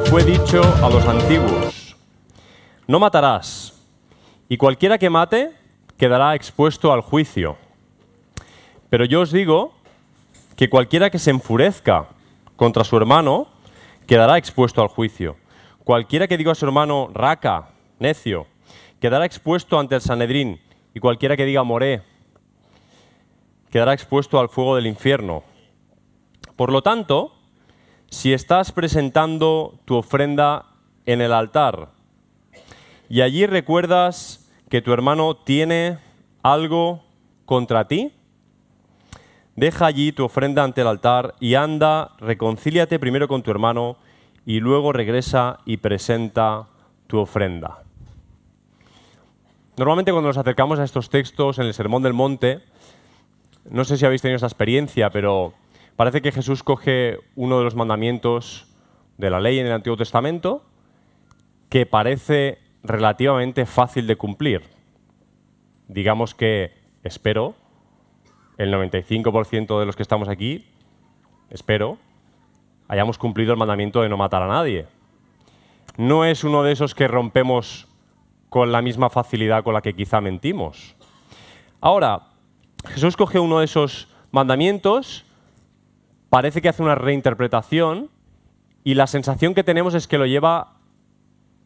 fue dicho a los antiguos, no matarás, y cualquiera que mate quedará expuesto al juicio. Pero yo os digo que cualquiera que se enfurezca contra su hermano quedará expuesto al juicio. Cualquiera que diga a su hermano raca, necio, quedará expuesto ante el Sanedrín, y cualquiera que diga moré, quedará expuesto al fuego del infierno. Por lo tanto, si estás presentando tu ofrenda en el altar y allí recuerdas que tu hermano tiene algo contra ti, deja allí tu ofrenda ante el altar y anda, reconcíliate primero con tu hermano y luego regresa y presenta tu ofrenda. Normalmente cuando nos acercamos a estos textos en el Sermón del Monte, no sé si habéis tenido esta experiencia, pero parece que Jesús coge uno de los mandamientos de la ley en el Antiguo Testamento que parece relativamente fácil de cumplir. Digamos que, espero, el 95% de los que estamos aquí, espero, hayamos cumplido el mandamiento de no matar a nadie. No es uno de esos que rompemos con la misma facilidad con la que quizá mentimos. Ahora, Jesús coge uno de esos mandamientos, parece que hace una reinterpretación y la sensación que tenemos es que lo lleva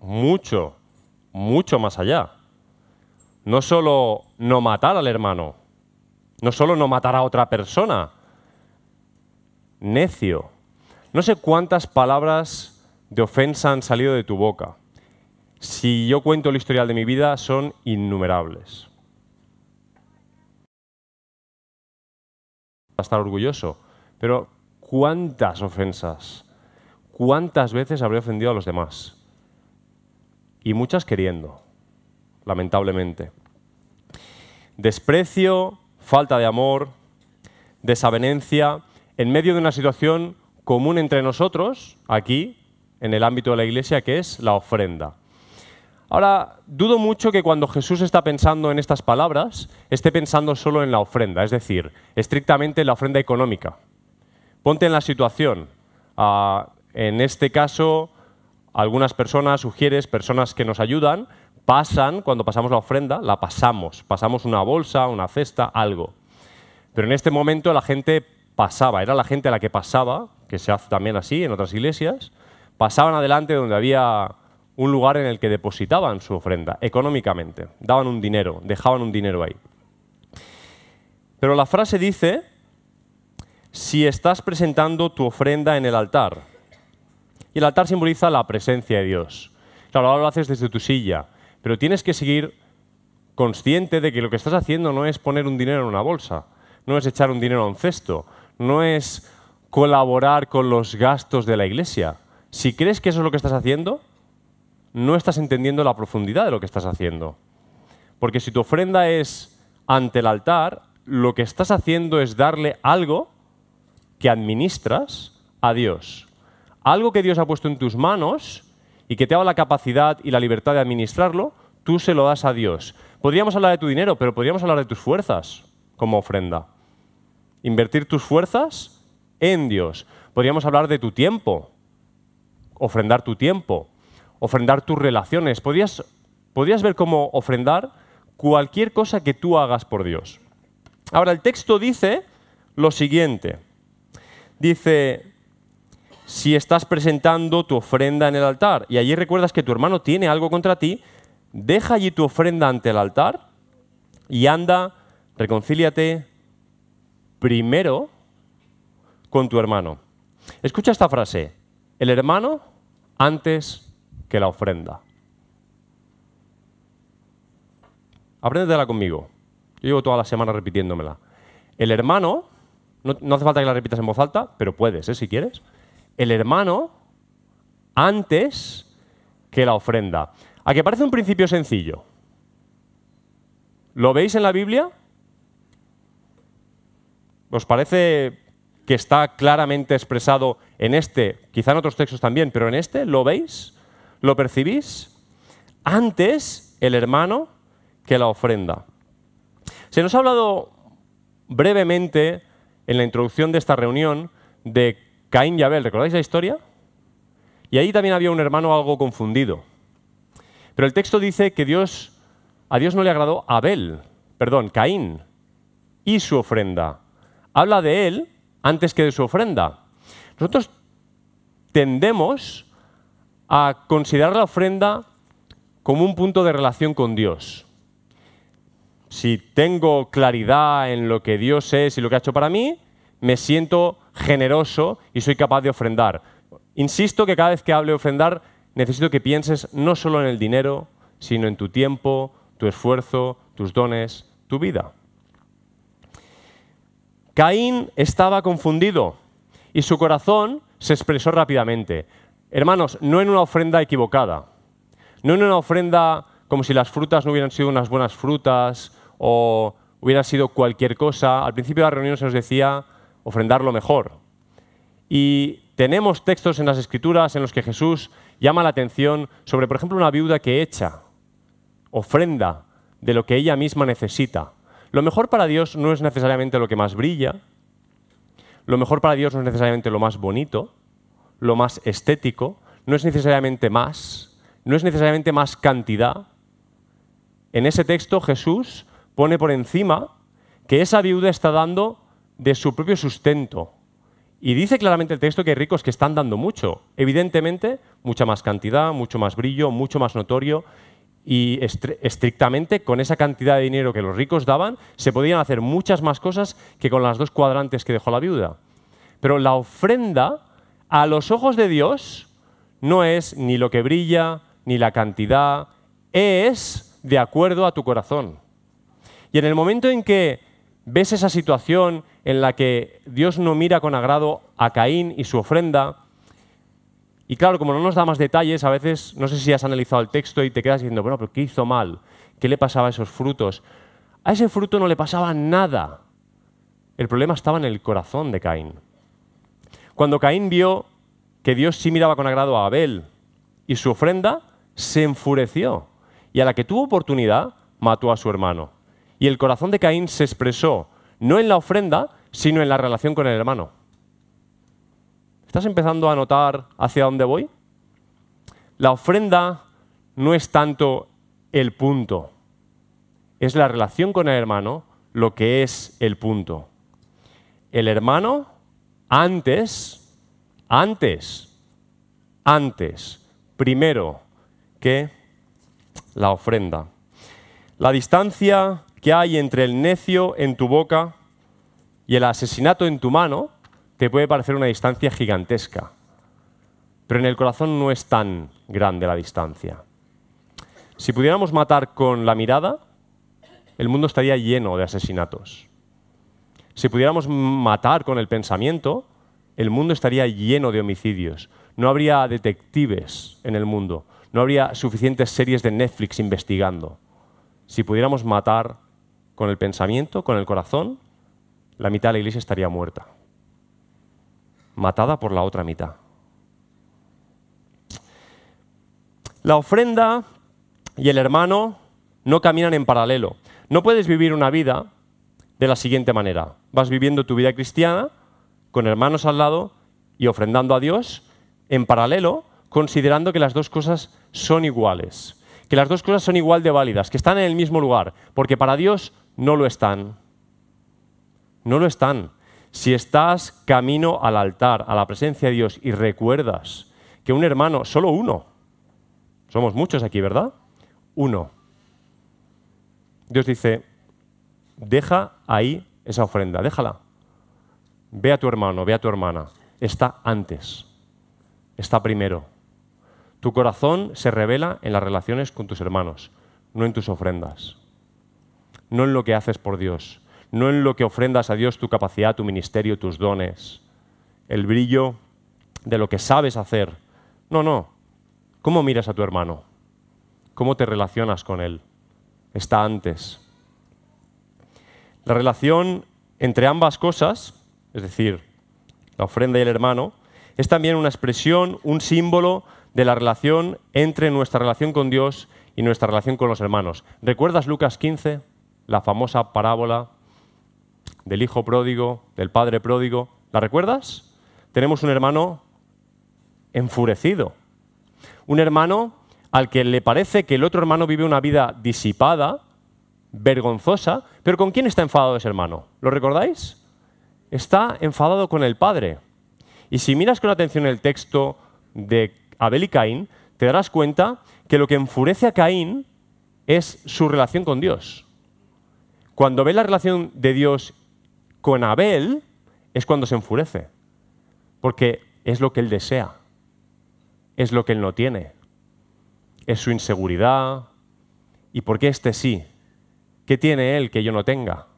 mucho, mucho más allá. No solo no matar al hermano, no solo no matar a otra persona, necio. No sé cuántas palabras de ofensa han salido de tu boca. Si yo cuento el historial de mi vida, son innumerables. A estar orgulloso, pero ¿cuántas ofensas? ¿Cuántas veces habré ofendido a los demás? Y muchas queriendo, lamentablemente. Desprecio, falta de amor, desavenencia, en medio de una situación común entre nosotros, aquí, en el ámbito de la iglesia, que es la ofrenda. Ahora, dudo mucho que cuando Jesús está pensando en estas palabras, esté pensando solo en la ofrenda, es decir, estrictamente en la ofrenda económica. Ponte en la situación. Ah, en este caso, algunas personas, sugieres, personas que nos ayudan, pasan, cuando pasamos la ofrenda, la pasamos. Pasamos una bolsa, una cesta, algo. Pero en este momento la gente pasaba, era la gente a la que pasaba, que se hace también así en otras iglesias, pasaban adelante donde había un lugar en el que depositaban su ofrenda económicamente, daban un dinero, dejaban un dinero ahí. Pero la frase dice, si estás presentando tu ofrenda en el altar, y el altar simboliza la presencia de Dios. Claro, ahora lo haces desde tu silla, pero tienes que seguir consciente de que lo que estás haciendo no es poner un dinero en una bolsa, no es echar un dinero a un cesto, no es colaborar con los gastos de la iglesia. Si crees que eso es lo que estás haciendo, no estás entendiendo la profundidad de lo que estás haciendo. Porque si tu ofrenda es ante el altar, lo que estás haciendo es darle algo que administras a Dios. Algo que Dios ha puesto en tus manos y que te da la capacidad y la libertad de administrarlo, tú se lo das a Dios. Podríamos hablar de tu dinero, pero podríamos hablar de tus fuerzas como ofrenda. Invertir tus fuerzas en Dios. Podríamos hablar de tu tiempo, ofrendar tu tiempo ofrendar tus relaciones. Podrías, ver cómo ofrendar cualquier cosa que tú hagas por Dios. Ahora, el texto dice lo siguiente. Dice, si estás presentando tu ofrenda en el altar y allí recuerdas que tu hermano tiene algo contra ti, deja allí tu ofrenda ante el altar y anda, reconcíliate primero con tu hermano. Escucha esta frase, el hermano antes que la ofrenda. Apréndetela conmigo. Yo llevo toda la semana repitiéndomela. El hermano, no, hace falta que la repitas en voz alta, pero puedes, ¿eh? si quieres. El hermano antes que la ofrenda. ¿A que parece un principio sencillo? ¿Lo veis en la Biblia? ¿Os parece que está claramente expresado en este, quizá en otros textos también, pero en este, ¿lo veis? ¿Lo percibís? Antes el hermano que la ofrenda. Se nos ha hablado brevemente en la introducción de esta reunión de Caín y Abel. ¿Recordáis la historia? Y ahí también había un hermano algo confundido. Pero el texto dice que Dios, a Dios no le agradó Abel, perdón, Caín, y su ofrenda. Habla de él antes que de su ofrenda. Nosotros tendemos a considerar la ofrenda como un punto de relación con Dios. Si tengo claridad en lo que Dios es y lo que ha hecho para mí, me siento generoso y soy capaz de ofrendar. Insisto que cada vez que hable de ofrendar, necesito que pienses no solo en el dinero, sino en tu tiempo, tu esfuerzo, tus dones, tu vida. Caín estaba confundido y su corazón se expresó rápidamente. Hermanos, no en una ofrenda equivocada, no en una ofrenda como si las frutas no hubieran sido unas buenas frutas o hubiera sido cualquier cosa. Al principio de la reunión se nos decía ofrendar lo mejor. Y tenemos textos en las Escrituras en los que Jesús llama la atención sobre, por ejemplo, una viuda que echa ofrenda de lo que ella misma necesita. Lo mejor para Dios no es necesariamente lo que más brilla, lo mejor para Dios no es necesariamente lo más bonito, lo más estético, no es necesariamente más, no es necesariamente más cantidad. En ese texto Jesús pone por encima que esa viuda está dando de su propio sustento. Y dice claramente el texto que hay ricos que están dando mucho. Evidentemente, mucha más cantidad, mucho más brillo, mucho más notorio y estrictamente con esa cantidad de dinero que los ricos daban, se podían hacer muchas más cosas que con las dos cuadrantes que dejó la viuda. Pero la ofrenda, a los ojos de Dios, no es ni lo que brilla, ni la cantidad, es de acuerdo a tu corazón. Y en el momento en que ves esa situación en la que Dios no mira con agrado a Caín y su ofrenda, y claro, como no nos da más detalles, a veces no sé si has analizado el texto y te quedas diciendo, bueno, pero ¿qué hizo mal? ¿Qué le pasaba a esos frutos? A ese fruto no le pasaba nada. El problema estaba en el corazón de Caín. Cuando Caín vio que Dios sí miraba con agrado a Abel y su ofrenda, se enfureció y a la que tuvo oportunidad mató a su hermano. Y el corazón de Caín se expresó no en la ofrenda, sino en la relación con el hermano. ¿Estás empezando a notar hacia dónde voy? La ofrenda no es tanto el punto, es la relación con el hermano lo que es el punto. El hermano antes, antes, antes, primero que la ofrenda. La distancia que hay entre el necio en tu boca y el asesinato en tu mano te puede parecer una distancia gigantesca, pero en el corazón no es tan grande la distancia. Si pudiéramos matar con la mirada, el mundo estaría lleno de asesinatos. Si pudiéramos matar con el pensamiento, el mundo estaría lleno de homicidios. No habría detectives en el mundo. No habría suficientes series de Netflix investigando. Si pudiéramos matar con el pensamiento, con el corazón, la mitad de la iglesia estaría muerta matada por la otra mitad. La ofrenda y el hermano no caminan en paralelo. No puedes vivir una vida de la siguiente manera. Vas viviendo tu vida cristiana con hermanos al lado y ofrendando a Dios en paralelo, considerando que las dos cosas son iguales, que las dos cosas son igual de válidas, que están en el mismo lugar, porque para Dios no lo están. No lo están. Si estás camino al altar, a la presencia de Dios y recuerdas que un hermano, solo uno, somos muchos aquí, ¿verdad? Uno. Dios dice, deja ahí esa ofrenda, déjala. Ve a tu hermano, ve a tu hermana. Está antes, está primero. Tu corazón se revela en las relaciones con tus hermanos, no en tus ofrendas, no en lo que haces por Dios, no en lo que ofrendas a Dios tu capacidad, tu ministerio, tus dones, el brillo de lo que sabes hacer. No, no. ¿Cómo miras a tu hermano? ¿Cómo te relacionas con él? Está antes. La relación entre ambas cosas, es decir, la ofrenda y el hermano, es también una expresión, un símbolo de la relación entre nuestra relación con Dios y nuestra relación con los hermanos. ¿Recuerdas Lucas 15, la famosa parábola del hijo pródigo, del padre pródigo. ¿La recuerdas? Tenemos un hermano enfurecido, Un hermano al que le parece que el otro hermano vive una vida disipada, vergonzosa, pero ¿con quién está enfadado ese hermano? ¿Lo recordáis? Está enfadado con el padre. Y si miras con atención el texto de Abel y Caín, te darás cuenta que lo que enfurece a Caín es su relación con Dios. Cuando ve la relación de Dios con Abel, es cuando se enfurece, porque es lo que él desea, es lo que él no tiene, es su inseguridad. ¿Y por qué este sí? ¿Qué tiene él que yo no tenga?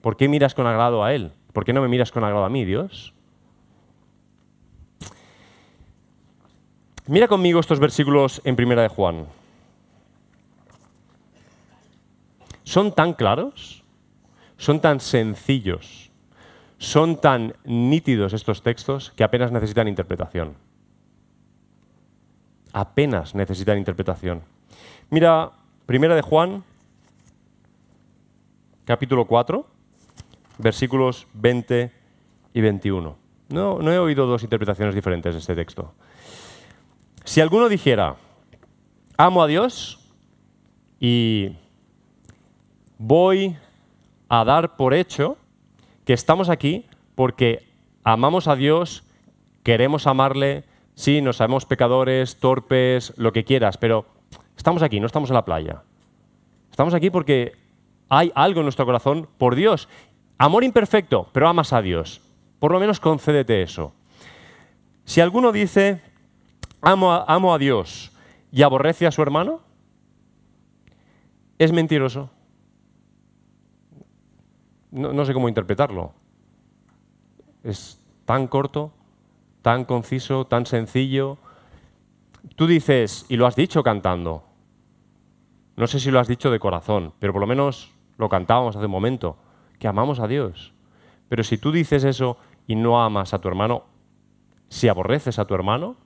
¿Por qué miras con agrado a él? ¿Por qué no me miras con agrado a mí, Dios? Mira conmigo estos versículos en Primera de Juan. Son tan claros, son tan sencillos, son tan nítidos estos textos que apenas necesitan interpretación. Apenas necesitan interpretación. Mira, Primera de Juan, capítulo 4, versículos 20 y 21. No, no he oído dos interpretaciones diferentes de este texto. Si alguno dijera, amo a Dios y voy a dar por hecho que estamos aquí porque amamos a Dios, queremos amarle, sí, nos sabemos pecadores, torpes, lo que quieras, pero estamos aquí, no estamos en la playa. Estamos aquí porque hay algo en nuestro corazón por Dios. Amor imperfecto, pero amas a Dios. Por lo menos concédete eso. Si alguno dice, amo a, Dios y aborrece a su hermano, es mentiroso. No, sé cómo interpretarlo. Es tan corto, tan conciso, tan sencillo. Tú dices, y lo has dicho cantando. No sé si lo has dicho de corazón, pero por lo menos lo cantábamos hace un momento, que amamos a Dios. Pero si tú dices eso y no amas a tu hermano, si aborreces a tu hermano,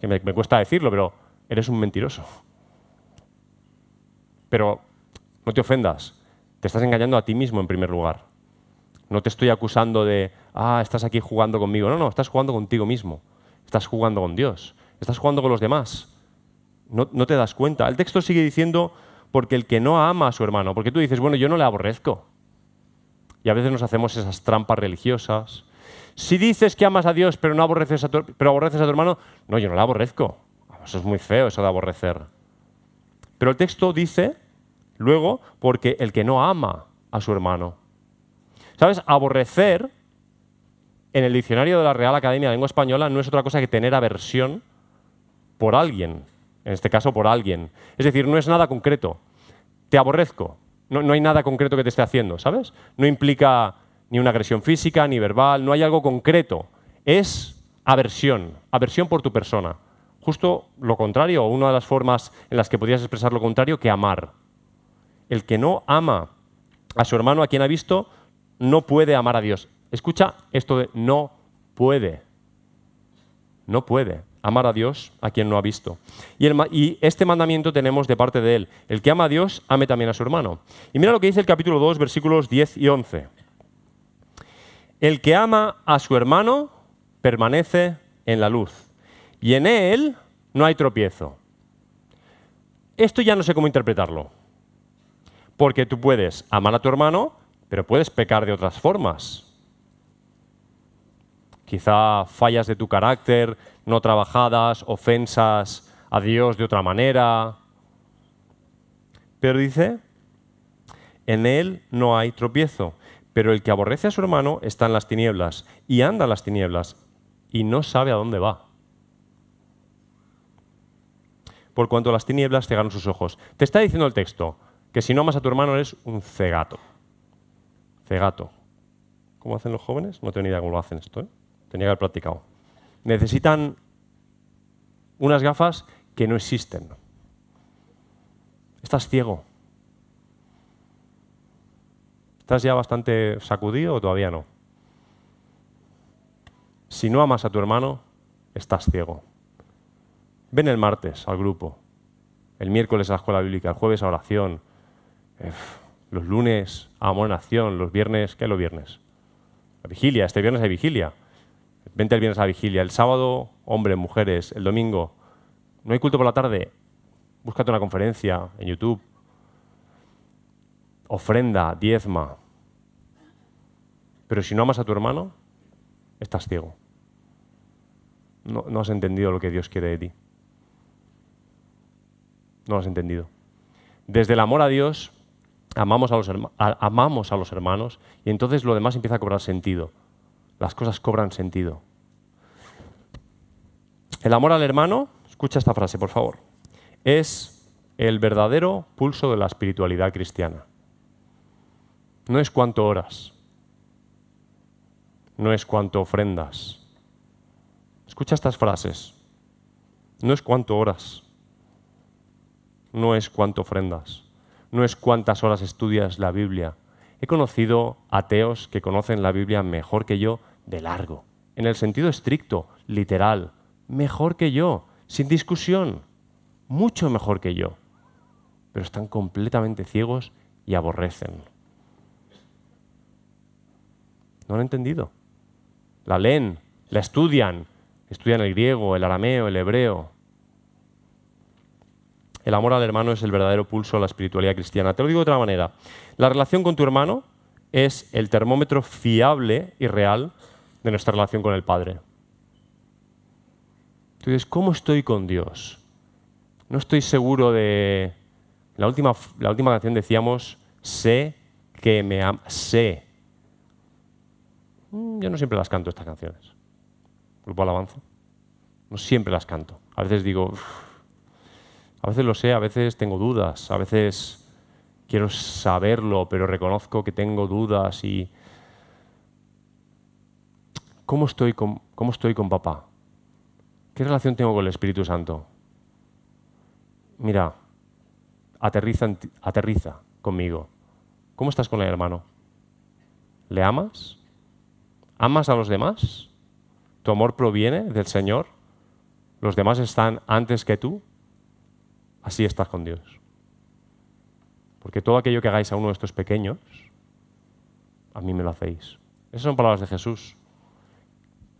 que me, cuesta decirlo, pero eres un mentiroso. Pero no te ofendas, te estás engañando a ti mismo en primer lugar. No te estoy acusando de, ah, estás aquí jugando conmigo. No, no, estás jugando contigo mismo. Estás jugando con Dios. Estás jugando con los demás. No, no, te das cuenta. El texto sigue diciendo, porque el que no ama a su hermano, porque tú dices, bueno, yo no le aborrezco. Y a veces nos hacemos esas trampas religiosas si dices que amas a Dios pero, no aborreces a tu, pero aborreces a tu hermano, no, yo no la aborrezco. Eso es muy feo, eso de aborrecer. Pero el texto dice, luego, porque el que no ama a su hermano. ¿Sabes? Aborrecer, en el diccionario de la Real Academia de Lengua Española, no es otra cosa que tener aversión por alguien. En este caso, por alguien. Es decir, no es nada concreto. Te aborrezco. No, hay nada concreto que te esté haciendo, ¿sabes? No implica ni una agresión física, ni verbal, no hay algo concreto. Es aversión, aversión por tu persona. Justo lo contrario, una de las formas en las que podrías expresar lo contrario, que amar. El que no ama a su hermano, a quien ha visto, no puede amar a Dios. Escucha esto de no puede. No puede amar a Dios a quien no ha visto. Y, este mandamiento tenemos de parte de Él. El que ama a Dios, ame también a su hermano. Y mira lo que dice el capítulo 2, versículos 10 y 11. El que ama a su hermano permanece en la luz y en él no hay tropiezo. Esto ya no sé cómo interpretarlo. Porque tú puedes amar a tu hermano, pero puedes pecar de otras formas. Quizá fallas de tu carácter no trabajadas, ofensas a Dios de otra manera. Pero dice, en él no hay tropiezo. Pero el que aborrece a su hermano está en las tinieblas y anda en las tinieblas y no sabe a dónde va. Por cuanto las tinieblas cegaron sus ojos. Te está diciendo el texto que si no amas a tu hermano eres un cegato. Cegato. ¿Cómo hacen los jóvenes? No tengo ni idea cómo lo hacen esto. ¿eh? Tenía que haber practicado. Necesitan unas gafas que no existen. Estás ciego. ¿Estás ya bastante sacudido o todavía no? Si no amas a tu hermano, estás ciego. Ven el martes al grupo, el miércoles a la escuela bíblica, el jueves a oración, los lunes amor en acción, los viernes, ¿qué es los viernes? La vigilia, este viernes hay vigilia. Vente el viernes a la vigilia. El sábado, hombres, mujeres. El domingo, no hay culto por la tarde. Búscate una conferencia en YouTube. Ofrenda, diezma. Pero si no amas a tu hermano, estás ciego. No, no has entendido lo que Dios quiere de ti. No lo has entendido. Desde el amor a Dios, amamos a, los amamos a los hermanos y entonces lo demás empieza a cobrar sentido. Las cosas cobran sentido. El amor al hermano, escucha esta frase, por favor, es el verdadero pulso de la espiritualidad cristiana. No es cuánto oras, no es cuánto ofrendas. Escucha estas frases. No es cuánto oras, no es cuánto ofrendas, no es cuántas horas estudias la Biblia. He conocido ateos que conocen la Biblia mejor que yo de largo, en el sentido estricto, literal, mejor que yo, sin discusión, mucho mejor que yo, pero están completamente ciegos y aborrecen. No han entendido. La leen, la estudian, estudian el griego, el arameo, el hebreo, el amor al hermano es el verdadero pulso de la espiritualidad cristiana. Te lo digo de otra manera. La relación con tu hermano es el termómetro fiable y real de nuestra relación con el Padre. Tú dices, ¿cómo estoy con Dios? No estoy seguro de... La última, la última canción decíamos, sé que me ama. Sé. Mm, yo no siempre las canto estas canciones. Grupo Alabanza. No siempre las canto. A veces digo, a veces lo sé, a veces tengo dudas, a veces quiero saberlo, pero reconozco que tengo dudas y... ¿Cómo estoy con, cómo estoy con papá? ¿Qué relación tengo con el Espíritu Santo? Mira, aterriza, aterriza conmigo. ¿Cómo estás con el hermano? ¿Le amas? ¿Amas a los demás? ¿Tu amor proviene del Señor? ¿Los demás están antes que tú? Así estás con Dios. Porque todo aquello que hagáis a uno de estos pequeños, a mí me lo hacéis. Esas son palabras de Jesús.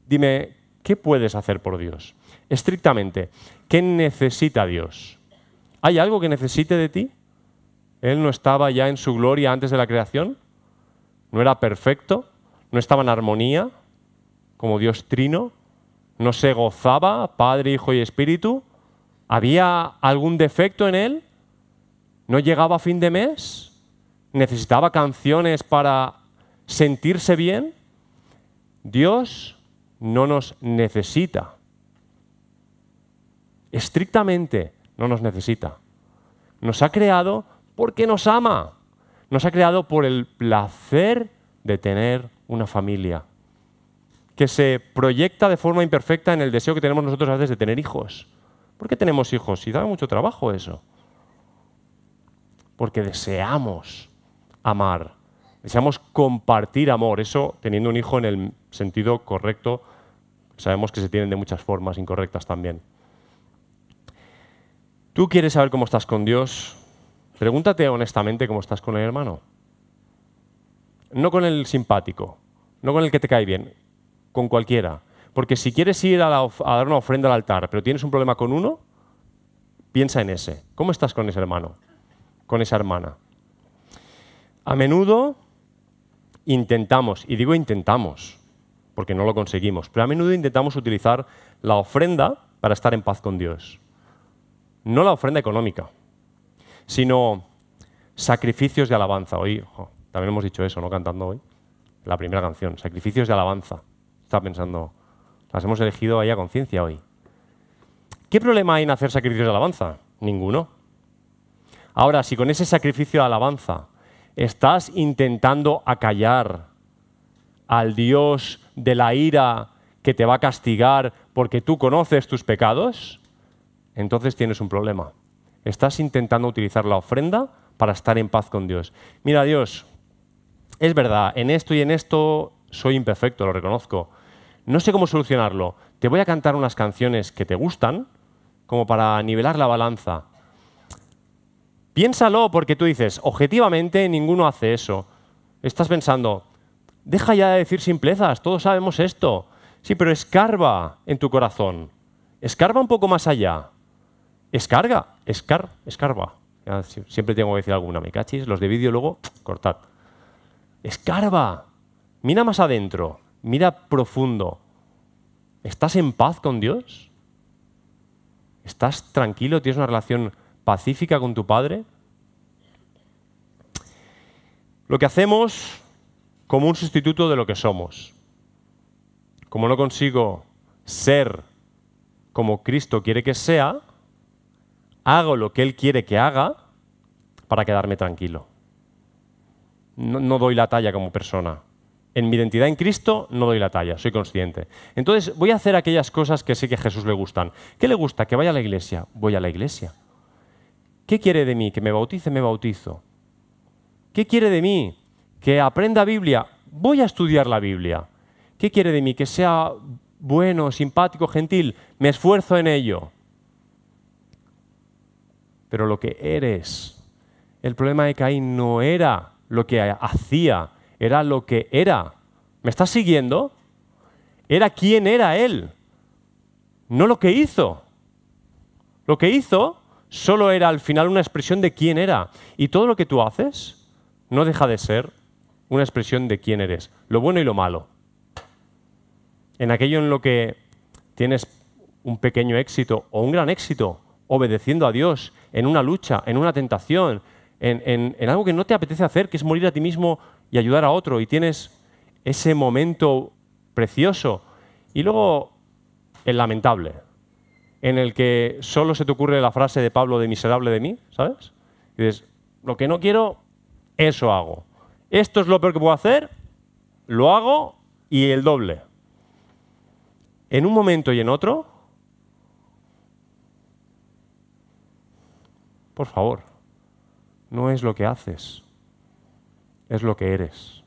Dime, ¿qué puedes hacer por Dios? Estrictamente, ¿qué necesita Dios? ¿Hay algo que necesite de ti? ¿Él no estaba ya en su gloria antes de la creación? ¿No era perfecto? ¿No estaba en armonía como Dios trino? ¿No se gozaba Padre, Hijo y Espíritu? ¿Había algún defecto en él? ¿No llegaba a fin de mes? ¿Necesitaba canciones para sentirse bien? Dios no nos necesita. Estrictamente no nos necesita. Nos ha creado porque nos ama. Nos ha creado por el placer de tener una familia que se proyecta de forma imperfecta en el deseo que tenemos nosotros a veces de tener hijos. ¿Por qué tenemos hijos? Y da mucho trabajo eso. Porque deseamos amar, deseamos compartir amor. Eso teniendo un hijo en el sentido correcto, sabemos que se tienen de muchas formas incorrectas también. ¿Tú quieres saber cómo estás con Dios? Pregúntate honestamente cómo estás con el hermano. No con el simpático, no con el que te cae bien, con cualquiera. Porque si quieres ir a, dar una ofrenda al altar, pero tienes un problema con uno, piensa en ese. ¿Cómo estás con ese hermano? Con esa hermana. A menudo intentamos, y digo intentamos, porque no lo conseguimos, pero a menudo intentamos utilizar la ofrenda para estar en paz con Dios. No la ofrenda económica, sino sacrificios de alabanza. Hoy también hemos dicho eso, ¿no? Cantando hoy. La primera canción, sacrificios de alabanza. Estaba pensando, las hemos elegido ahí a conciencia hoy. ¿Qué problema hay en hacer sacrificios de alabanza? Ninguno. Ahora, si con ese sacrificio de alabanza estás intentando acallar al Dios de la ira que te va a castigar porque tú conoces tus pecados, entonces tienes un problema. Estás intentando utilizar la ofrenda para estar en paz con Dios. Mira, Dios, es verdad, en esto y en esto soy imperfecto, lo reconozco, no sé cómo solucionarlo. Te voy a cantar unas canciones que te gustan, como para nivelar la balanza. Piénsalo porque tú dices, objetivamente ninguno hace eso. Estás pensando, deja ya de decir simplezas, todos sabemos esto. Sí, pero escarba en tu corazón. Escarba un poco más allá. Escarga, escar, escarba. siempre tengo que decir alguna, me cachis. Los de vídeo luego, cortad. Escarba. Mira más adentro. Mira profundo. ¿Estás en paz con Dios? ¿Estás tranquilo? ¿Tienes una relación pacífica con tu Padre? Lo que hacemos como un sustituto de lo que somos. Como no consigo ser como Cristo quiere que sea, hago lo que Él quiere que haga para quedarme tranquilo. No, doy la talla como persona. En mi identidad en Cristo no doy la talla, soy consciente. Entonces voy a hacer aquellas cosas que sé que a Jesús le gustan. ¿Qué le gusta? Que vaya a la iglesia. Voy a la iglesia. ¿Qué quiere de mí? Que me bautice, me bautizo. ¿Qué quiere de mí? Que aprenda Biblia. Voy a estudiar la Biblia. ¿Qué quiere de mí? Que sea bueno, simpático, gentil. Me esfuerzo en ello. Pero lo que eres, el problema de Caín no era lo que hacía, era lo que era. ¿Me estás siguiendo? Era quién era él, no lo que hizo. Lo que hizo solo era al final una expresión de quién era. Y todo lo que tú haces no deja de ser una expresión de quién eres, lo bueno y lo malo. En aquello en lo que tienes un pequeño éxito o un gran éxito, obedeciendo a Dios, en una lucha, en una tentación, en, algo que no te apetece hacer, que es morir a ti mismo y ayudar a otro, y tienes ese momento precioso. Y luego el lamentable, en el que solo se te ocurre la frase de Pablo de miserable de mí, ¿sabes? Y dices, lo que no quiero, eso hago. Esto es lo peor que puedo hacer, lo hago y el doble. En un momento y en otro, por favor, no es lo que haces, es lo que eres.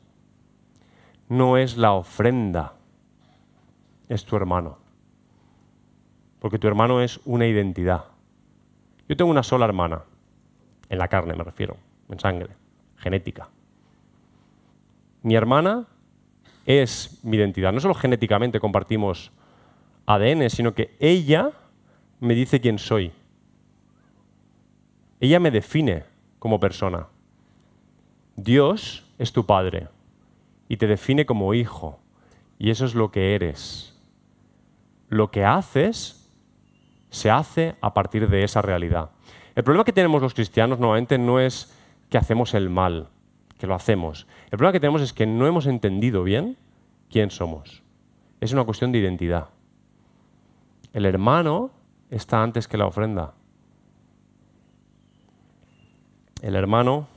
No es la ofrenda, es tu hermano. Porque tu hermano es una identidad. Yo tengo una sola hermana, en la carne me refiero, en sangre, genética. Mi hermana es mi identidad. No solo genéticamente compartimos ADN, sino que ella me dice quién soy. Ella me define como persona. Dios es tu Padre y te define como hijo. Y eso es lo que eres. Lo que haces se hace a partir de esa realidad. El problema que tenemos los cristianos normalmente no es que hacemos el mal, que lo hacemos. El problema que tenemos es que no hemos entendido bien quién somos. Es una cuestión de identidad. El hermano está antes que la ofrenda. El hermano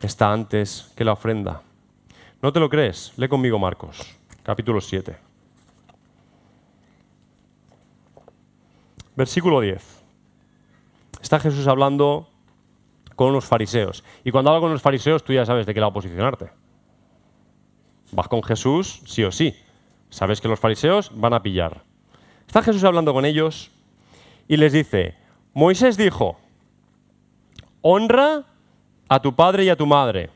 está antes que la ofrenda. ¿No te lo crees? Lee conmigo Marcos, capítulo 7. Versículo 10. Está Jesús hablando con los fariseos. Y cuando habla con los fariseos, tú ya sabes de qué lado posicionarte. Vas con Jesús, sí o sí. Sabes que los fariseos van a pillar. Está Jesús hablando con ellos y les dice, Moisés dijo, honra a tu padre y a tu madre.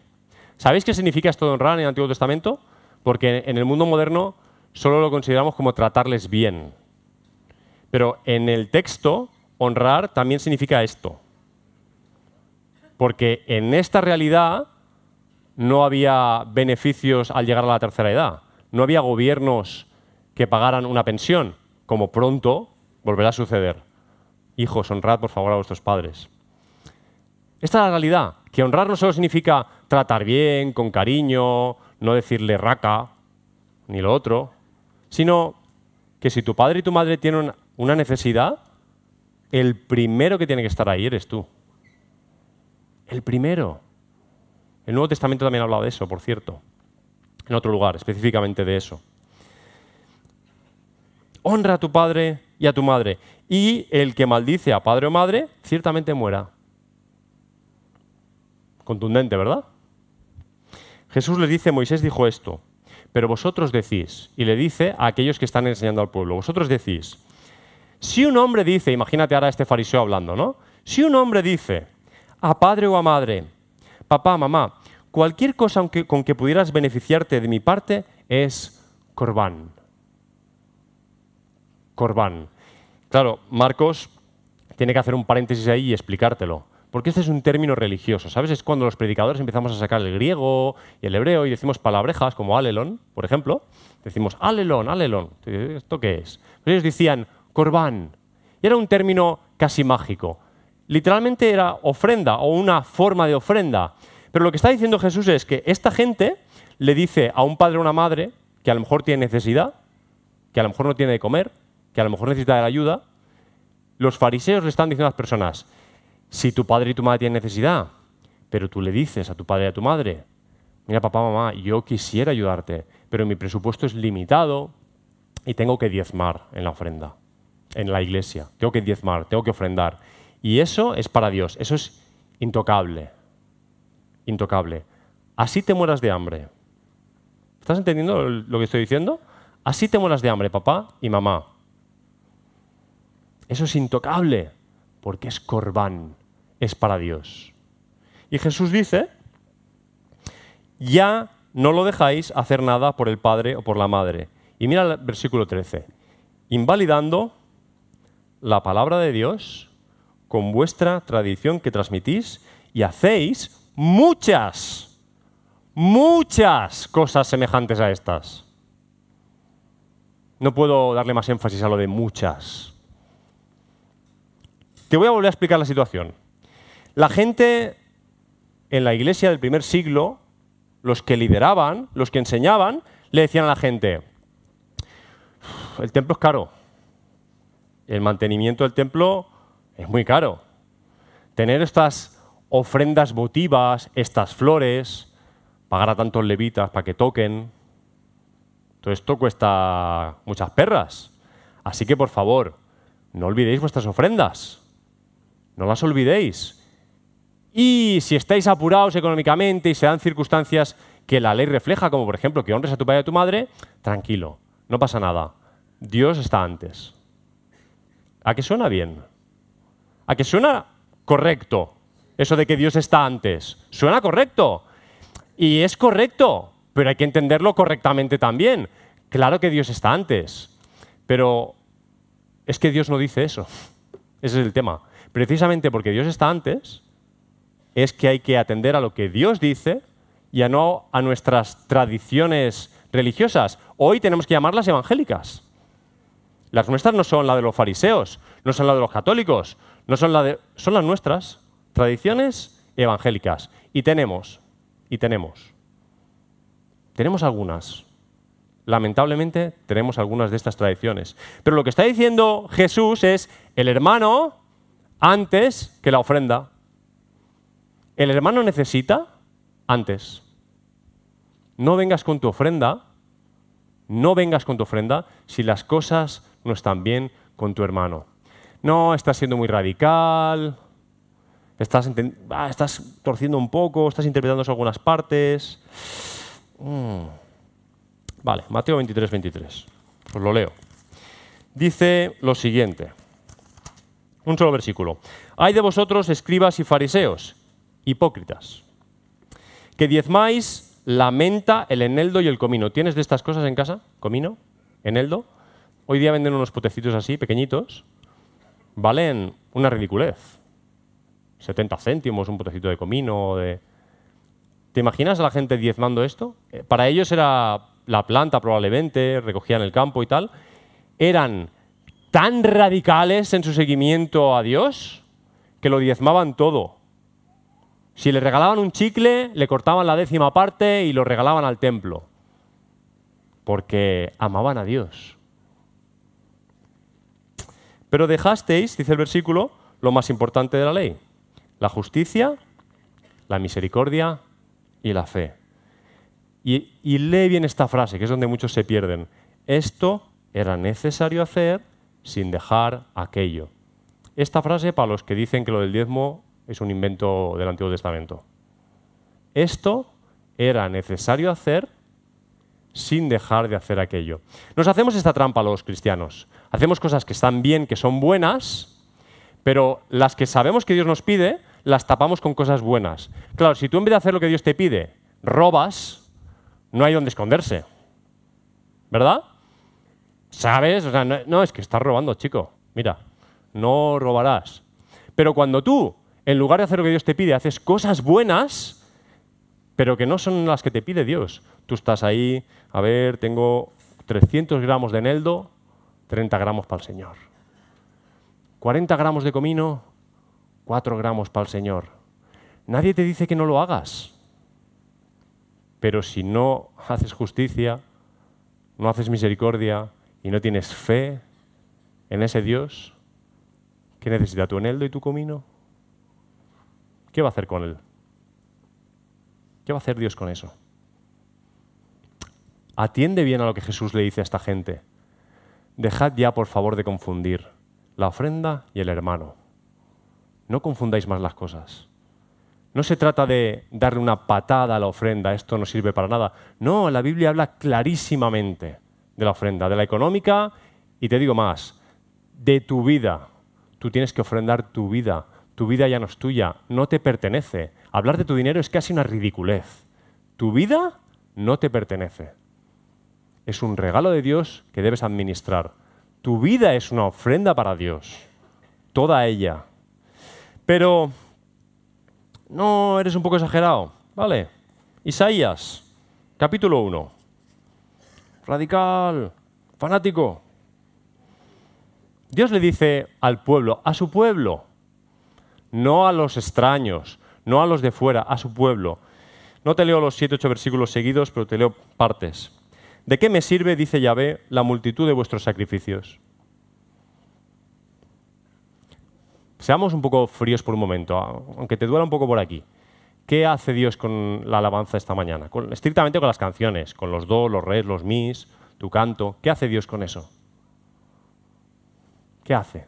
¿Sabéis qué significa esto de honrar en el Antiguo Testamento? Porque en el mundo moderno solo lo consideramos como tratarles bien. Pero en el texto, honrar también significa esto. Porque en esta realidad no había beneficios al llegar a la tercera edad. No había gobiernos que pagaran una pensión, como pronto volverá a suceder. Hijos, honrad por favor a vuestros padres. Esta es la realidad, que honrar no solo significa tratar bien, con cariño, no decirle raca, ni lo otro, sino que si tu padre y tu madre tienen una necesidad, el primero que tiene que estar ahí eres tú. El primero. El Nuevo Testamento también habla de eso, por cierto, en otro lugar, específicamente de eso. Honra a tu padre y a tu madre. Y el que maldice a padre o madre, ciertamente muera. Contundente, ¿verdad? Jesús les dice, Moisés dijo esto, pero vosotros decís, y le dice a aquellos que están enseñando al pueblo, vosotros decís, si un hombre dice, imagínate ahora este fariseo hablando, ¿no? Si un hombre dice a padre o a madre, papá, mamá, cualquier cosa con que pudieras beneficiarte de mi parte es corbán. corbán. Claro, Marcos tiene que hacer un paréntesis ahí y explicártelo. Porque este es un término religioso, ¿sabes? Es cuando los predicadores empezamos a sacar el griego y el hebreo y decimos palabrejas como alelon, por ejemplo. Decimos alelon, alelon. ¿Esto qué es? Pues ellos decían corbán. Y era un término casi mágico. Literalmente era ofrenda o una forma de ofrenda. Pero lo que está diciendo Jesús es que esta gente le dice a un padre o una madre que a lo mejor tiene necesidad, que a lo mejor no tiene de comer, que a lo mejor necesita de ayuda, los fariseos le están diciendo a las personas, si tu padre y tu madre tienen necesidad, pero tú le dices a tu padre y a tu madre, mira papá, mamá, yo quisiera ayudarte, pero mi presupuesto es limitado y tengo que diezmar en la ofrenda, en la iglesia, tengo que diezmar, tengo que ofrendar. Y eso es para Dios, eso es intocable, intocable. Así te mueras de hambre. ¿Estás entendiendo lo que estoy diciendo? Así te mueras de hambre, papá y mamá. Eso es intocable, porque es corbán, es para Dios. Y Jesús dice, ya no lo dejáis hacer nada por el padre o por la madre. Y mira el versículo 13, invalidando la palabra de Dios con vuestra tradición que transmitís y hacéis muchas, muchas cosas semejantes a estas. No puedo darle más énfasis a lo de muchas. Te voy a volver a explicar la situación. La gente en la iglesia del primer siglo, los que lideraban, los que enseñaban, le decían a la gente, el templo es caro, el mantenimiento del templo es muy caro. Tener estas ofrendas votivas, estas flores, pagar a tantos levitas para que toquen, todo esto cuesta muchas perras. Así que por favor, no olvidéis vuestras ofrendas. No las olvidéis. Y si estáis apurados económicamente y se dan circunstancias que la ley refleja, como por ejemplo que honres a tu padre y a tu madre, tranquilo, no pasa nada. Dios está antes. ¿A qué suena bien? ¿A qué suena correcto eso de que Dios está antes? Suena correcto. Y es correcto, pero hay que entenderlo correctamente también. Claro que Dios está antes, pero es que Dios no dice eso. Ese es el tema. Precisamente porque Dios está antes, es que hay que atender a lo que Dios dice y a no a nuestras tradiciones religiosas. Hoy tenemos que llamarlas evangélicas. Las nuestras no son las de los fariseos, no son las de los católicos, no son, son las nuestras tradiciones evangélicas. Y tenemos, y tenemos, tenemos algunas. Lamentablemente tenemos algunas de estas tradiciones. Pero lo que está diciendo Jesús es, el hermano antes que la ofrenda. El hermano necesita antes. No vengas con tu ofrenda, no vengas con tu ofrenda si las cosas no están bien con tu hermano. No, estás siendo muy radical, estás, ah, estás torciendo un poco, estás interpretando algunas partes. Mm. Vale, Mateo 23, 23. Os lo leo. Dice lo siguiente. Un solo versículo. Hay de vosotros, escribas y fariseos, hipócritas, que diezmáis la menta, el eneldo y el comino. ¿Tienes de estas cosas en casa? ¿Comino? ¿Eneldo? Hoy día venden unos potecitos así, pequeñitos. Valen una ridiculez. 70 céntimos un potecito de comino. De... ¿Te imaginas a la gente diezmando esto? Eh, para ellos era la planta probablemente, recogían el campo y tal. Eran tan radicales en su seguimiento a Dios que lo diezmaban todo. Si le regalaban un chicle, le cortaban la décima parte y lo regalaban al templo, porque amaban a Dios. Pero dejasteis, dice el versículo, lo más importante de la ley, la justicia, la misericordia y la fe. Y, lee bien esta frase, que es donde muchos se pierden. Esto era necesario hacer sin dejar aquello. Esta frase para los que dicen que lo del diezmo es un invento del Antiguo Testamento. Esto era necesario hacer sin dejar de hacer aquello. Nos hacemos esta trampa los cristianos. Hacemos cosas que están bien, que son buenas, pero las que sabemos que Dios nos pide, las tapamos con cosas buenas. Claro, si tú en vez de hacer lo que Dios te pide, robas, no hay donde esconderse. ¿Verdad? ¿Sabes? O sea, no, no, es que estás robando, chico. Mira, no robarás. Pero cuando tú, en lugar de hacer lo que Dios te pide, haces cosas buenas, pero que no son las que te pide Dios. Tú estás ahí, a ver, tengo 300 gramos de eneldo, 30 gramos para el Señor. 40 gramos de comino, 4 gramos para el Señor. Nadie te dice que no lo hagas. Pero si no haces justicia, no haces misericordia y no tienes fe en ese Dios, ¿qué necesita tu eneldo y tu comino? ¿Qué va a hacer con él? ¿Qué va a hacer Dios con eso? Atiende bien a lo que Jesús le dice a esta gente. Dejad ya, por favor, de confundir la ofrenda y el hermano. No confundáis más las cosas. No se trata de darle una patada a la ofrenda, esto no sirve para nada. No, la Biblia habla clarísimamente de la ofrenda, de la económica y te digo más, de tu vida. Tú tienes que ofrendar tu vida. Tu vida ya no es tuya, no te pertenece. Hablar de tu dinero es casi una ridiculez. Tu vida no te pertenece. Es un regalo de Dios que debes administrar. Tu vida es una ofrenda para Dios. Toda ella. Pero no, eres un poco exagerado. Vale. Isaías, capítulo 1. Radical, fanático. Dios le dice al pueblo, a su pueblo, no a los extraños, no a los de fuera, a su pueblo. No te leo los siete, ocho versículos seguidos, pero te leo partes. ¿De qué me sirve, dice Yahvé, la multitud de vuestros sacrificios? Seamos un poco fríos por un momento, aunque te duela un poco por aquí. ¿Qué hace Dios con la alabanza esta mañana? estrictamente con las canciones, con los do, los res, los mis, tu canto. ¿Qué hace Dios con eso? ¿Qué hace?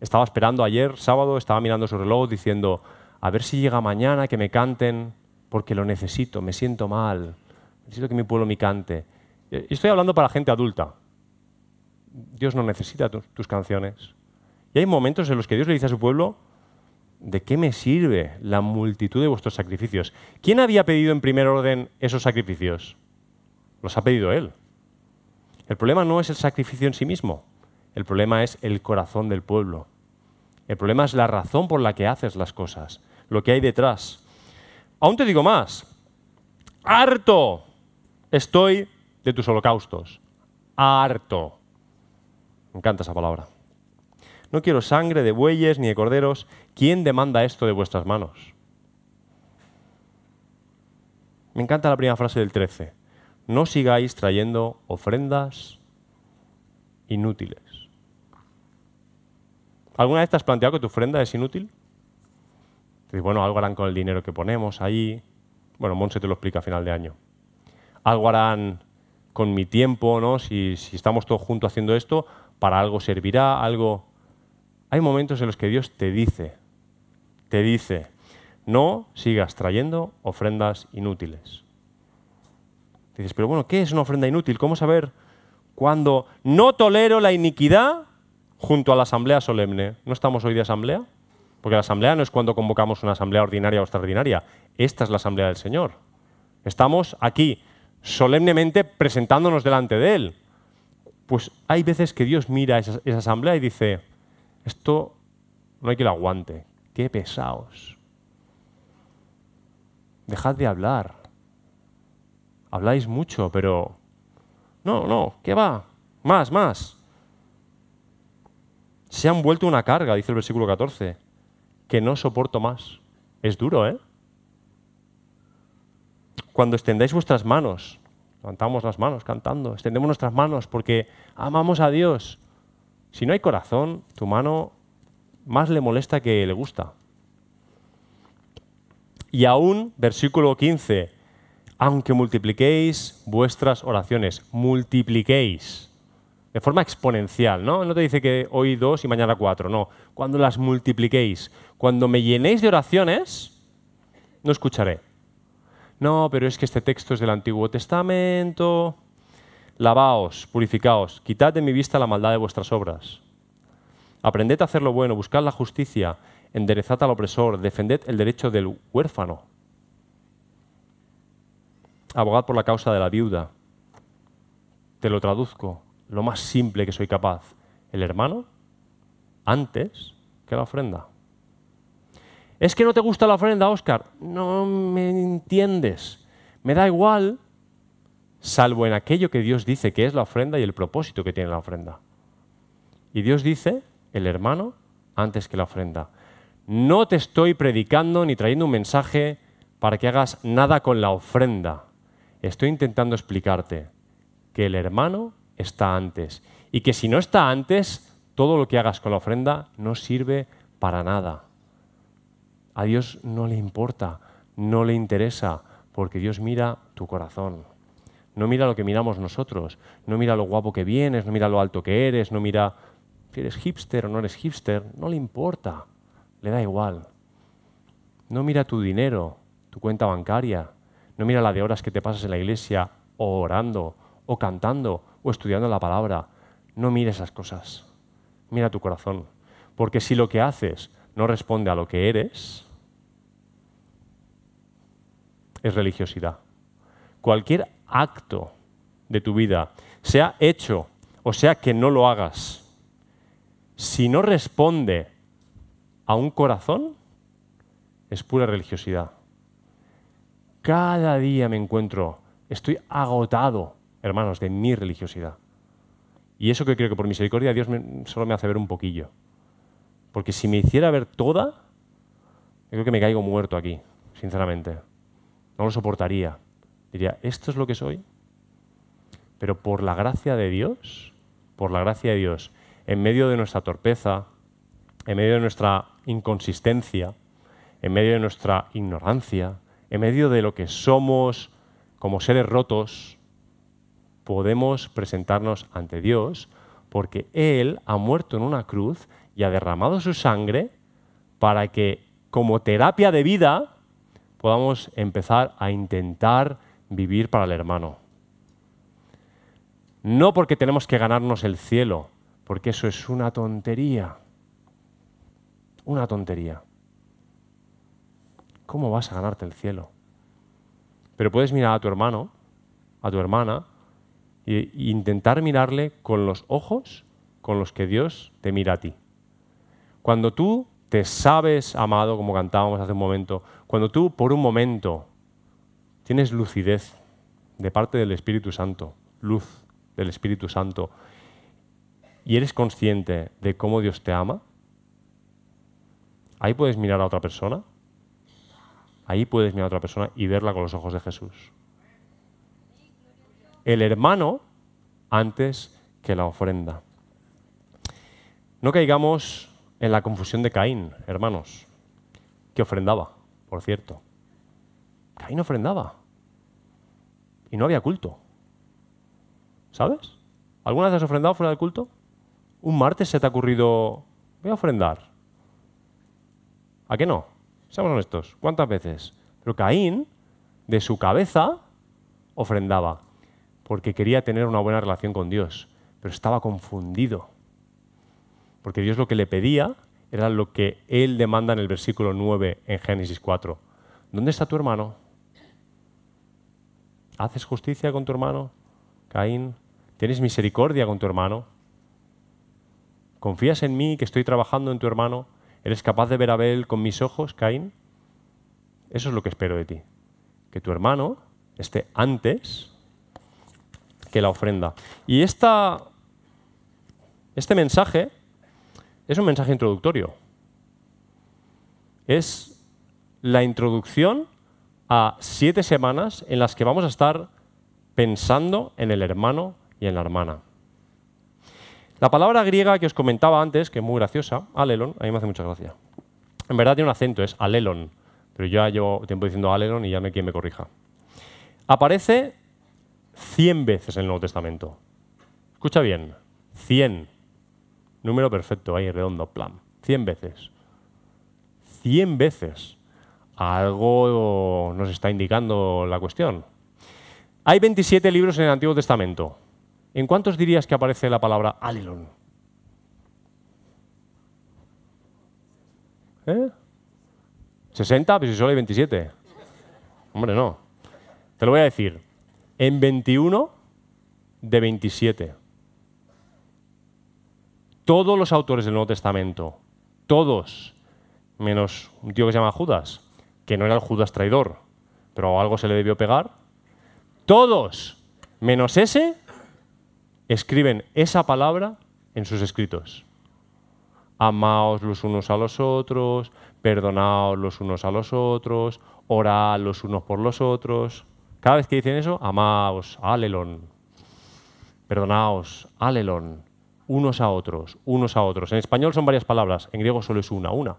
Estaba esperando ayer, sábado, estaba mirando su reloj diciendo, a ver si llega mañana que me canten, porque lo necesito, me siento mal, necesito que mi pueblo me cante. Y estoy hablando para gente adulta. Dios no necesita tus canciones. Y hay momentos en los que Dios le dice a su pueblo, ¿de qué me sirve la multitud de vuestros sacrificios? ¿Quién había pedido en primer orden esos sacrificios? Los ha pedido Él. El problema no es el sacrificio en sí mismo, el problema es el corazón del pueblo. El problema es la razón por la que haces las cosas, lo que hay detrás. Aún te digo más, harto estoy de tus holocaustos, harto. Me encanta esa palabra. No quiero sangre de bueyes ni de corderos. ¿Quién demanda esto de vuestras manos? Me encanta la primera frase del 13. No sigáis trayendo ofrendas inútiles. ¿Alguna vez te has planteado que tu ofrenda es inútil? Te bueno, algo harán con el dinero que ponemos ahí. Bueno, Monse te lo explica a final de año. Algo harán con mi tiempo, ¿no? Si, si estamos todos juntos haciendo esto, para algo servirá, algo hay momentos en los que Dios te dice, te dice, no sigas trayendo ofrendas inútiles. Dices, pero bueno, ¿qué es una ofrenda inútil? ¿Cómo saber cuándo no tolero la iniquidad junto a la asamblea solemne? ¿No estamos hoy de asamblea? Porque la asamblea no es cuando convocamos una asamblea ordinaria o extraordinaria. Esta es la asamblea del Señor. Estamos aquí solemnemente presentándonos delante de Él. Pues hay veces que Dios mira esa, esa asamblea y dice, esto no hay que lo aguante. Qué pesados. Dejad de hablar. Habláis mucho, pero... No, no, ¿qué va? Más, más. Se han vuelto una carga, dice el versículo 14, que no soporto más. Es duro, ¿eh? Cuando extendáis vuestras manos, levantamos las manos cantando, extendemos nuestras manos porque amamos a Dios si no hay corazón, tu mano más le molesta que le gusta. Y aún, versículo 15, aunque multipliquéis vuestras oraciones, multipliquéis de forma exponencial, ¿no? No te dice que hoy dos y mañana cuatro, no. Cuando las multipliquéis, cuando me llenéis de oraciones, no escucharé. No, pero es que este texto es del Antiguo Testamento. Lavaos, purificaos, quitad de mi vista la maldad de vuestras obras. Aprended a hacer lo bueno, buscad la justicia, enderezad al opresor, defended el derecho del huérfano. Abogad por la causa de la viuda. te lo traduzco lo más simple que soy capaz. El hermano antes que la ofrenda. ¿Es que no te gusta la ofrenda, Oscar? No me entiendes. Me da igual, salvo en aquello que Dios dice que es la ofrenda y el propósito que tiene la ofrenda. Y Dios dice, el hermano antes que la ofrenda. No te estoy predicando ni trayendo un mensaje para que hagas nada con la ofrenda. Estoy intentando explicarte que el hermano está antes y que si no está antes, todo lo que hagas con la ofrenda no sirve para nada. A Dios no le importa, no le interesa, porque Dios mira tu corazón. No mira lo que miramos nosotros, no mira lo guapo que vienes, no mira lo alto que eres, no mira si eres hipster o no eres hipster, no le importa, le da igual. No mira tu dinero, tu cuenta bancaria, no mira la de horas que te pasas en la iglesia o orando o cantando estudiando la palabra. No mira esas cosas. Mira tu corazón. Porque si lo que haces no responde a lo que eres, es religiosidad. Cualquier acto de tu vida, sea hecho o sea que no lo hagas, si no responde a un corazón, es pura religiosidad. Cada día me encuentro, estoy agotado, hermanos, de mi religiosidad. Y eso que creo que por misericordia Dios solo me hace ver un poquillo. Porque si me hiciera ver toda, creo que me caigo muerto aquí, sinceramente. No lo soportaría. Diría, ¿esto es lo que soy? Pero por la gracia de Dios, por la gracia de Dios, en medio de nuestra torpeza, en medio de nuestra inconsistencia, en medio de nuestra ignorancia, en medio de lo que somos como seres rotos, podemos presentarnos ante Dios porque Él ha muerto en una cruz y ha derramado su sangre para que como terapia de vida podamos empezar a intentar vivir para el hermano. No porque tenemos que ganarnos el cielo, porque eso es una tontería. Una tontería. ¿Cómo vas a ganarte el cielo? Pero puedes mirar a tu hermano, a tu hermana, intentar mirarle con los ojos con los que Dios te mira a ti. Cuando tú te sabes amado, como cantábamos hace un momento, cuando tú por un momento tienes lucidez de parte del Espíritu Santo, luz del Espíritu Santo, y eres consciente de cómo Dios te ama, ahí puedes mirar a otra persona, ahí puedes mirar a otra persona y verla con los ojos de Jesús. El hermano antes que la ofrenda. No caigamos en la confusión de Caín, hermanos, que ofrendaba, por cierto. Caín ofrendaba. Y no había culto. ¿Sabes? ¿Alguna vez has ofrendado fuera del culto? ¿Un martes se te ha ocurrido, voy a ofrendar? ¿A qué no? Seamos honestos, ¿cuántas veces? Pero Caín, de su cabeza, ofrendaba, porque quería tener una buena relación con Dios, pero estaba confundido porque Dios lo que le pedía era lo que Él demanda en el versículo 9 en Génesis 4. ¿Dónde está tu hermano? ¿Haces justicia con tu hermano, Caín? ¿Tienes misericordia con tu hermano? ¿Confías en mí que estoy trabajando en tu hermano? ¿Eres capaz de ver a Abel con mis ojos, Caín? Eso es lo que espero de ti. Que tu hermano esté antes que la ofrenda. Y esta, este mensaje es un mensaje introductorio. Es la introducción a siete semanas en las que vamos a estar pensando en el hermano y en la hermana. La palabra griega que os comentaba antes, que es muy graciosa, alelon, a mí me hace mucha gracia. En verdad tiene un acento, es alelon, pero ya llevo tiempo diciendo alelon y ya no quien me corrija. Aparece 100 veces en el Nuevo Testamento. Escucha bien, 100. Número perfecto, ahí redondo, plan. 100 veces. 100 veces. Algo nos está indicando la cuestión. Hay 27 libros en el Antiguo Testamento. ¿En cuántos dirías que aparece la palabra alelon? ¿Eh? ¿60? Pues si solo hay 27. Hombre, no. Te lo voy a decir. En 21 de 27. Todos los autores del Nuevo Testamento, todos, menos un tío que se llama Judas, que no era el Judas traidor, pero algo se le debió pegar, todos, menos ese, escriben esa palabra en sus escritos. Amaos los unos a los otros, perdonaos los unos a los otros, orad los unos por los otros. Cada vez que dicen eso, amaos, alelón, perdonaos, alelón, unos a otros, unos a otros. En español son varias palabras, en griego solo es una, una.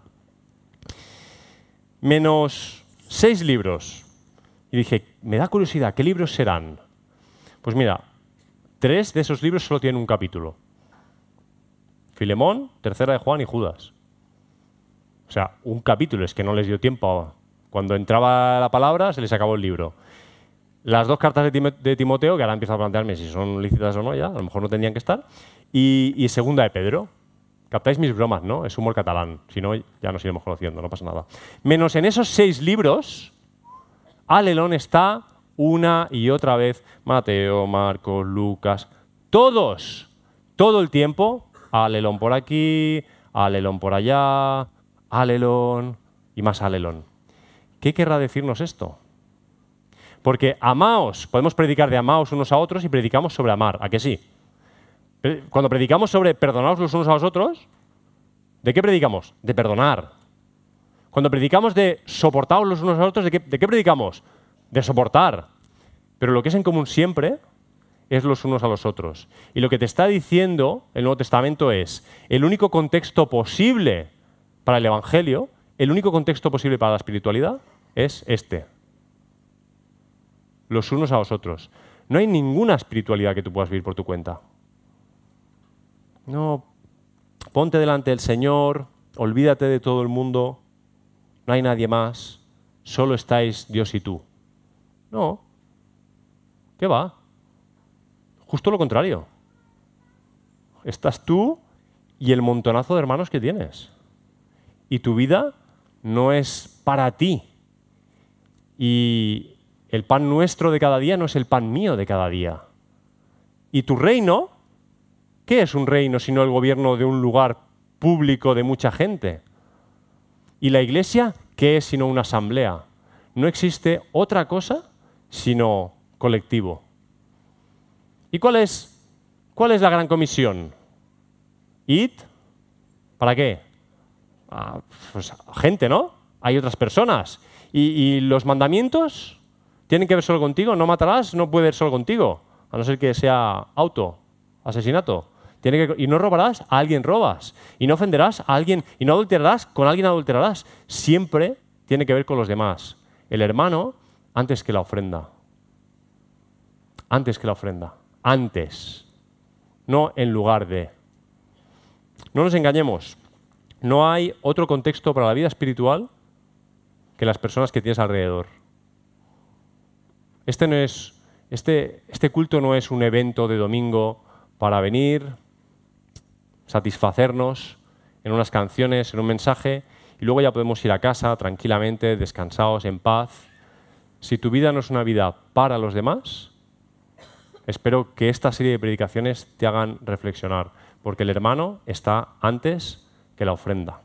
Menos seis libros. Y dije, me da curiosidad, ¿qué libros serán? Pues mira, tres de esos libros solo tienen un capítulo. Filemón, Tercera de Juan y Judas. O sea, un capítulo, es que no les dio tiempo. Cuando entraba la palabra, se les acabó el libro. Las dos cartas de Timoteo, que ahora empiezo a plantearme si son lícitas o no ya, a lo mejor no tendrían que estar. Y, segunda de Pedro. Captáis mis bromas, ¿no? Es humor catalán. Si no, ya nos iremos conociendo, no pasa nada. Menos en esos seis libros, Alelón está una y otra vez. Mateo, Marcos, Lucas. Todos, todo el tiempo, alelón por aquí, alelón por allá, alelón y más alelón. ¿Qué querrá decirnos esto? Porque amaos, podemos predicar de amaos unos a otros y predicamos sobre amar, ¿a qué sí? Cuando predicamos sobre perdonaos los unos a los otros, ¿de qué predicamos? De perdonar. Cuando predicamos de soportaos los unos a los otros, ¿de qué, ¿de qué predicamos? De soportar. Pero lo que es en común siempre es los unos a los otros. Y lo que te está diciendo el Nuevo Testamento es, el único contexto posible para el Evangelio, el único contexto posible para la espiritualidad es este. Los unos a los otros. No hay ninguna espiritualidad que tú puedas vivir por tu cuenta. No, ponte delante del Señor, olvídate de todo el mundo, no hay nadie más, solo estáis Dios y tú. No. ¿Qué va? Justo lo contrario. Estás tú y el montonazo de hermanos que tienes. Y tu vida no es para ti. Y el pan nuestro de cada día no es el pan mío de cada día. Y tu reino, ¿qué es un reino sino el gobierno de un lugar público de mucha gente? Y la iglesia, ¿qué es sino una asamblea? No existe otra cosa sino colectivo. ¿Y cuál es, cuál es la gran comisión? ¿Id? ¿Para qué? Ah, pues gente, ¿no? Hay otras personas. ¿Y, los mandamientos tienen que ver solo contigo? ¿No matarás? No puede ver solo contigo, a no ser que sea auto, asesinato. Que, y no robarás, a alguien robas. Y no ofenderás a alguien, y no adulterarás, con alguien adulterarás. Siempre tiene que ver con los demás. El hermano antes que la ofrenda. Antes que la ofrenda antes, no en lugar de. No nos engañemos, no hay otro contexto para la vida espiritual que las personas que tienes alrededor. Este, no es, este, este culto no es un evento de domingo para venir, satisfacernos en unas canciones, en un mensaje, y luego ya podemos ir a casa tranquilamente, descansados, en paz. Si tu vida no es una vida para los demás, espero que esta serie de predicaciones te hagan reflexionar, porque el hermano está antes que la ofrenda.